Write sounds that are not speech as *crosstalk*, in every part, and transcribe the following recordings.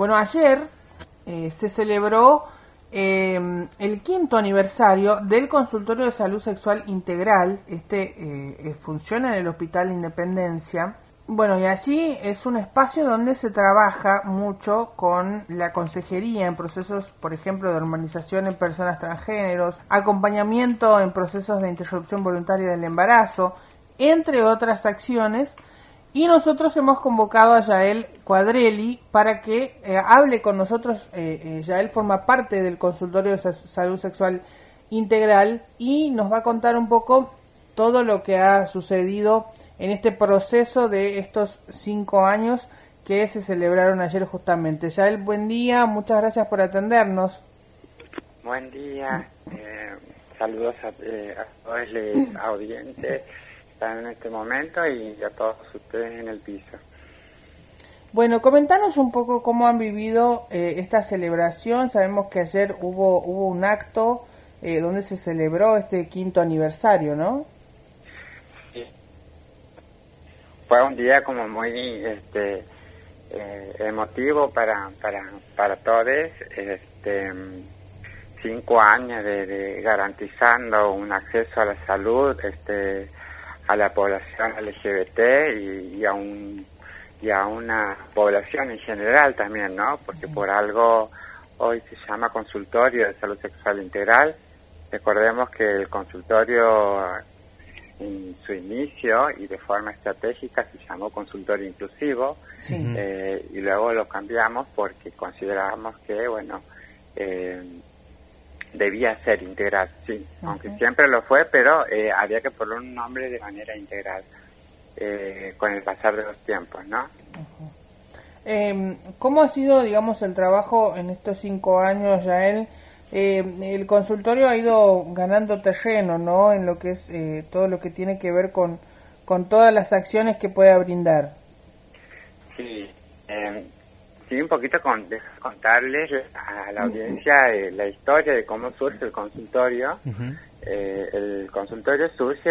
bueno, ayer eh, se celebró eh, el quinto aniversario del consultorio de salud sexual integral. Este eh, funciona en el Hospital Independencia. Bueno, y así es un espacio donde se trabaja mucho con la consejería en procesos, por ejemplo, de hormonización en personas transgéneros, acompañamiento en procesos de interrupción voluntaria del embarazo, entre otras acciones. Y nosotros hemos convocado a Yael Cuadrelli para que eh, hable con nosotros. Eh, eh, Yael forma parte del consultorio de salud sexual integral y nos va a contar un poco todo lo que ha sucedido en este proceso de estos cinco años que se celebraron ayer justamente. Yael, buen día, muchas gracias por atendernos. Buen día, saludos a, a todos los *clears throat* audientes en este momento y a todos ustedes en el piso. Bueno, comentanos un poco cómo han vivido eh, esta celebración. Sabemos que ayer hubo hubo un acto eh, donde se celebró este quinto aniversario, ¿no? Sí. Fue un día como muy este eh, emotivo para para para todos. Este cinco años de, de garantizando un acceso a la salud, este a la población LGBT y, a un y a una población en general también, ¿no? Porque por algo hoy se llama consultorio de salud sexual integral. Recordemos que el consultorio en su inicio y de forma estratégica se llamó consultorio inclusivo eh, y luego lo cambiamos porque considerábamos que, bueno, eh, debía ser integral, sí, aunque siempre lo fue, pero eh, había que poner un nombre de manera integral eh, con el pasar de los tiempos, ¿no? Em, ¿Cómo ha sido, digamos, el trabajo en estos cinco años, Yael? Eh, el consultorio ha ido ganando terreno, ¿no? En lo que es eh, todo lo que tiene que ver con, con todas las acciones que pueda brindar. Sí, eh, sí, un poquito con, contarles a la audiencia eh, la historia de cómo surge el consultorio. Eh, el consultorio surge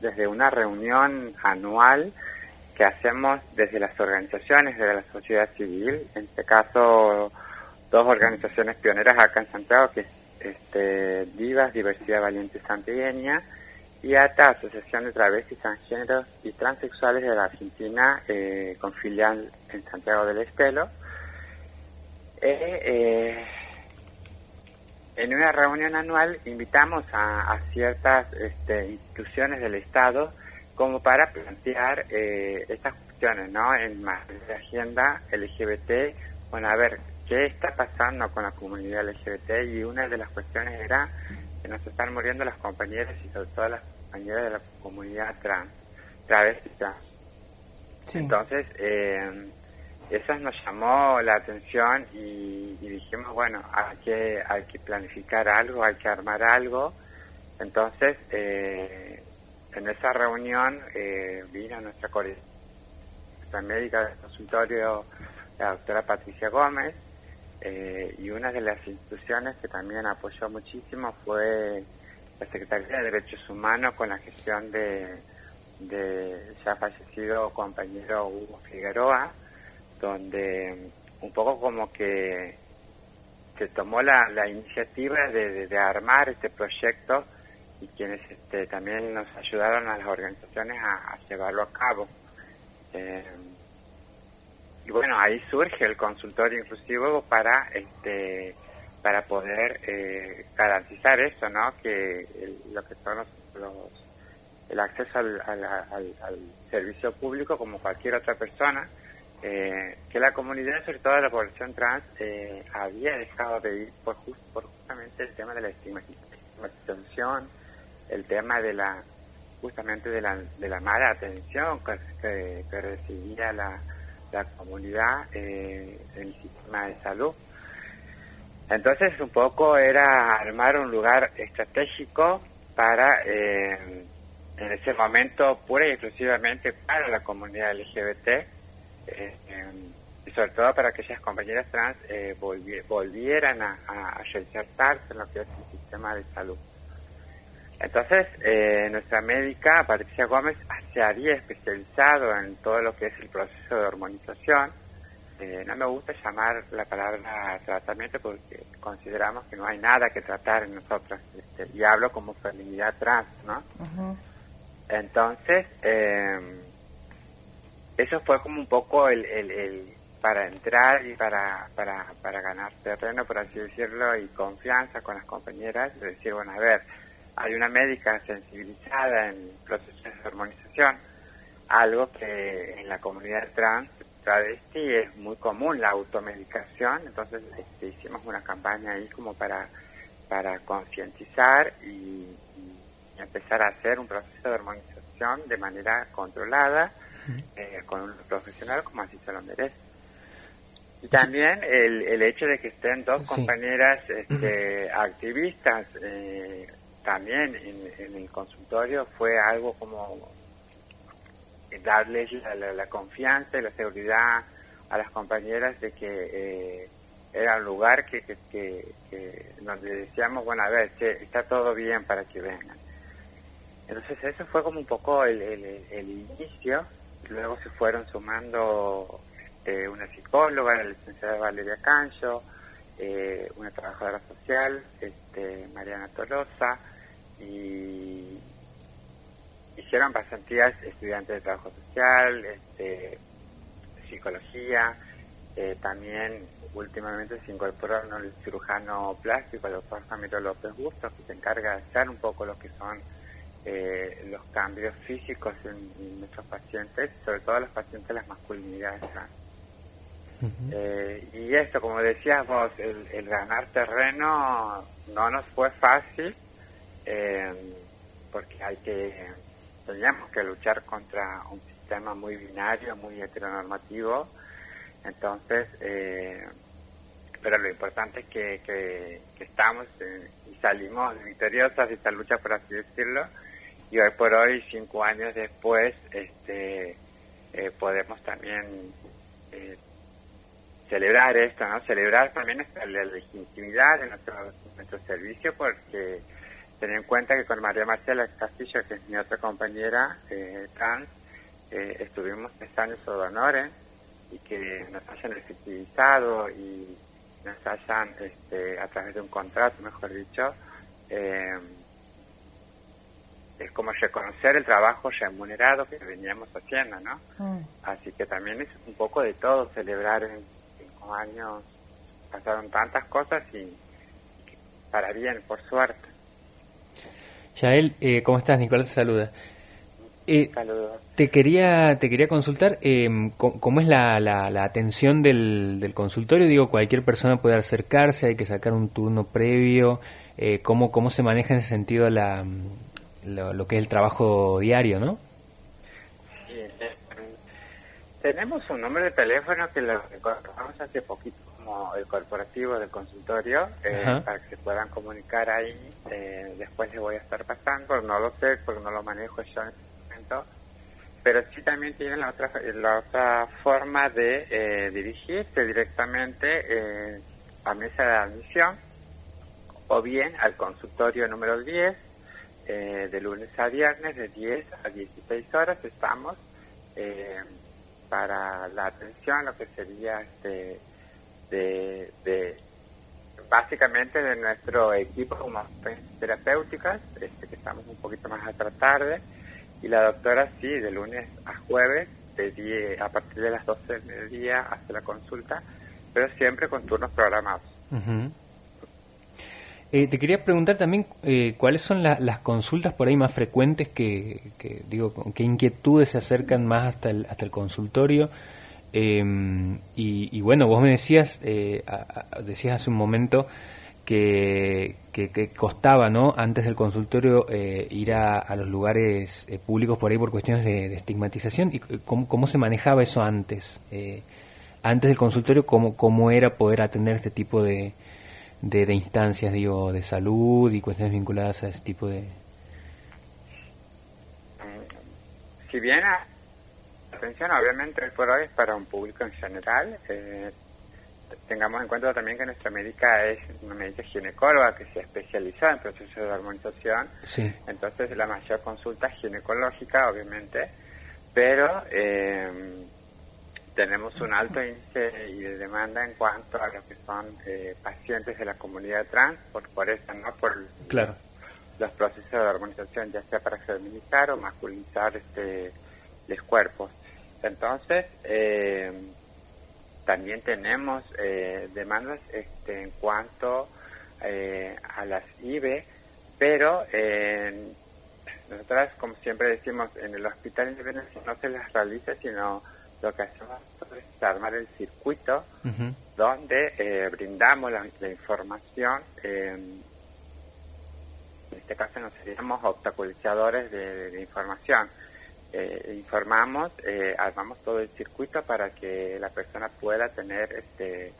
desde una reunión anual que hacemos desde las organizaciones de la sociedad civil, en este caso dos organizaciones pioneras acá en Santiago, que es este, Divas, Diversidad Valiente Santiagueña, y ATA, Asociación de Travestis, Transgéneros y Transexuales de la Argentina, eh, con filial en Santiago del Estero. Eh, eh, en una reunión anual invitamos a, ciertas este, instituciones del Estado como para plantear estas cuestiones, ¿no? En más de agenda LGBT, bueno, a ver, ¿qué está pasando con la comunidad LGBT? Y una de las cuestiones era que nos están muriendo las compañeras y sobre todo las compañeras de la comunidad trans, travesti trans. Entonces, eh, eso nos llamó la atención y, dijimos, bueno, hay que, hay que planificar algo, hay que armar algo. Entonces, eh, en esa reunión eh, vino nuestra, nuestra médica del consultorio, la doctora Patricia Gómez, eh, y una de las instituciones que también apoyó muchísimo fue la Secretaría de Derechos Humanos con la gestión de, de ya fallecido compañero Hugo Figueroa, donde un poco como que se tomó la, la iniciativa de, de, armar este proyecto y quienes este, también nos ayudaron a las organizaciones a, llevarlo a cabo. Eh, y bueno, ahí surge el consultorio inclusivo para este para poder eh, garantizar eso, ¿no? Que lo que son los, el acceso al, servicio público como cualquier otra persona, eh, que la comunidad, sobre todo la población trans, eh, había dejado de ir por, por justamente el tema de la estigmatización, el tema de la justamente de la, de la mala atención que recibía la, la comunidad eh, el sistema de salud. Entonces un poco era armar un lugar estratégico para, eh, en ese momento, pura y exclusivamente para la comunidad LGBT, eh, y sobre todo para que aquellas compañeras trans volvieran a, a, en lo que es el sistema de salud. Entonces, nuestra médica, Patricia Gómez, se había especializado en todo lo que es el proceso de hormonización, eh, no me gusta llamar la palabra tratamiento porque consideramos que no hay nada que tratar en nosotros. Este, y hablo como feminidad trans, ¿no? Entonces, eh, eso fue como un poco el, el, para entrar y para, para, para ganar terreno, por así decirlo, y confianza con las compañeras, de decir, bueno, a ver, hay una médica sensibilizada en procesos de hormonización, algo que en la comunidad trans travesti es muy común la automedicación, entonces este, hicimos una campaña ahí como para, para concientizar y, empezar a hacer un proceso de hormonización de manera controlada eh, con un profesional como así se lo merece. Y también el, el hecho de que estén dos compañeras este, activistas eh, también en, el consultorio fue algo como darles la, confianza y la seguridad a las compañeras de que eh, era un lugar que, que, donde decíamos, bueno, a ver, está todo bien para que vengan. Entonces eso fue como un poco el, el, inicio, luego se fueron sumando este, una psicóloga, la licenciada Valeria Cancho, eh, una trabajadora social, este, Mariana Tolosa, y hicieron pasantías estudiantes de trabajo social, este, psicología, eh, también últimamente se incorporó el cirujano plástico, el doctor Ramiro López Bustos, que se encarga de hacer un poco lo que son eh, los cambios físicos en, nuestros pacientes, sobre todo los pacientes de las masculinidades. Eh, y esto, como decías vos, el, el ganar terreno no nos fue fácil, eh, porque hay que teníamos que luchar contra un sistema muy binario, muy heteronormativo, entonces, eh, pero lo importante es que, que, estamos y salimos victoriosos de esta lucha, por así decirlo, y hoy por hoy, cinco años después, este, eh, podemos también eh, celebrar esto, ¿no? Celebrar también la legitimidad de nuestro, nuestro servicio porque tener en cuenta que con María Marcela Castillo, que es mi otra compañera eh, trans, eh, estuvimos tres años o honores y que nos hayan efectivizado y nos hayan, este, a través de un contrato, mejor dicho, eh, es como reconocer el trabajo remunerado que veníamos haciendo, ¿no? Mm. Así que también es un poco de todo celebrar en cinco años, pasaron tantas cosas y para bien, por suerte. Yael, eh, ¿cómo estás? Nicolás te saluda. Eh, te quería te quería consultar eh, ¿cómo, es la, la, atención del, del, consultorio. Digo, cualquier persona puede acercarse, hay que sacar un turno previo. Eh, ¿cómo, ¿Cómo se maneja en ese sentido la, lo, que es el trabajo diario, no? Sí, eh, tenemos un número de teléfono que lo encontramos hace poquito el corporativo del consultorio eh, para que se puedan comunicar ahí. Eh, después les voy a estar pasando, no lo sé porque no lo manejo yo en este momento. Pero sí también tienen la otra, la otra forma de eh, dirigirse directamente a mesa de admisión o bien al consultorio número 10 de lunes a viernes de 10 a 16 horas estamos para la atención, lo que sería este de, básicamente de nuestro equipo como terapéuticas, este, que estamos un poquito más la tarde, y la doctora sí, de lunes a jueves, de a partir de las 12 del mediodía hasta la consulta, pero siempre con turnos programados. Eh, te quería preguntar también eh, cuáles son las consultas por ahí más frecuentes que, que, digo, qué inquietudes se acercan más hasta el, hasta el consultorio Em, y, bueno, vos me decías, eh, decías hace un momento que, que, costaba, ¿no? Antes del consultorio eh, ir a, los lugares eh, públicos por ahí por cuestiones de, estigmatización. ¿Y cómo, cómo, se manejaba eso antes? antes del consultorio, ¿cómo, ¿cómo era poder atender este tipo de, de, instancias, digo, de salud y cuestiones vinculadas a ese tipo de... Si bien atención obviamente hoy por hoy es para un público en general. Eh, tengamos en cuenta también que nuestra médica es una médica ginecóloga que se especializa en procesos de hormonización. Entonces la mayor consulta es ginecológica, obviamente, pero eh, tenemos un alto índice de demanda en cuanto a lo que son eh, pacientes de la comunidad trans, por, por eso, ¿no? Por claro. los procesos de organización, ya sea para feminizar o masculinizar este, los cuerpos. Entonces, eh, también tenemos eh, demandas este, en cuanto a las IBE, pero nosotras, como siempre decimos, en el hospital independiente no se las realiza, sino lo que hacemos es armar el circuito donde eh, brindamos la, información. en este caso nos seríamos obstaculizadores de, información. Eh, informamos, eh, armamos todo el circuito para que la persona pueda tener este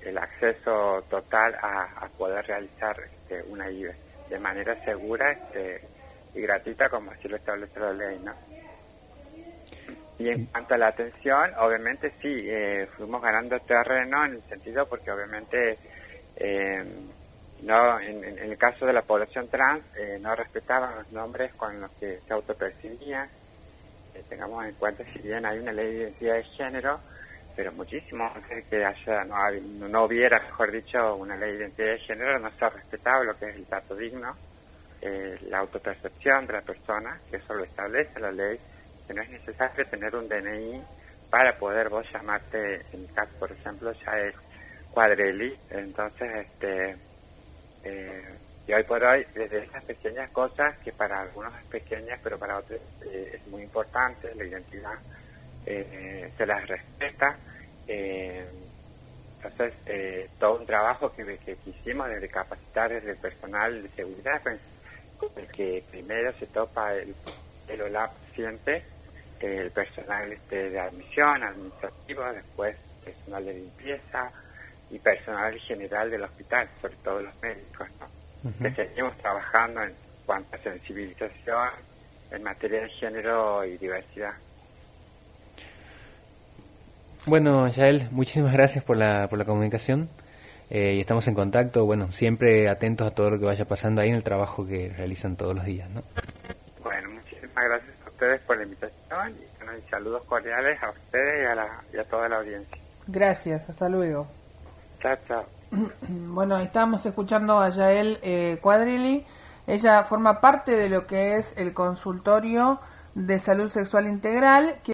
el acceso total a, poder realizar este, una IVE de manera segura este, y gratuita como así lo establece la ley, ¿no? Y en cuanto a la atención, obviamente sí, eh, fuimos ganando terreno en el sentido porque obviamente eh, no en, el caso de la población trans eh, no respetaban los nombres con los que se autopercibían. tengamos en cuenta, si bien hay una ley de identidad de género, pero muchísimo antes que haya, no, no hubiera, mejor dicho, una ley de identidad de género, no se ha respetado lo que es el dato digno, la autopercepción de la persona, que eso lo establece la ley que no es necesario tener un DNI para poder vos llamarte, en mi caso, por ejemplo, ya es cuadreli, entonces, este, eh, y hoy por hoy, desde esas pequeñas cosas, que para algunos es pequeñas, pero para otros eh, es muy importante, la identidad eh, se las respeta, entonces, todo un trabajo que, que hicimos desde capacitar desde el personal de seguridad, pues, el que primero se topa el, el OLAP siempre, el personal este, de admisión, administrativo, después personal de limpieza y personal general del hospital, sobre todo los médicos, que seguimos trabajando en cuanto a sensibilización en materia de género y diversidad. Bueno, Yael, muchísimas gracias por la, por la comunicación eh, y estamos en contacto, bueno, siempre atentos a todo lo que vaya pasando ahí en el trabajo que realizan todos los días, ¿no? Bueno, muchísimas gracias ustedes por la invitación y, saludos cordiales a ustedes y a, la, y a toda la audiencia. Gracias, hasta luego. *clears throat* Bueno, estamos escuchando a Yael eh. Ella forma parte de lo que es el consultorio de salud sexual integral.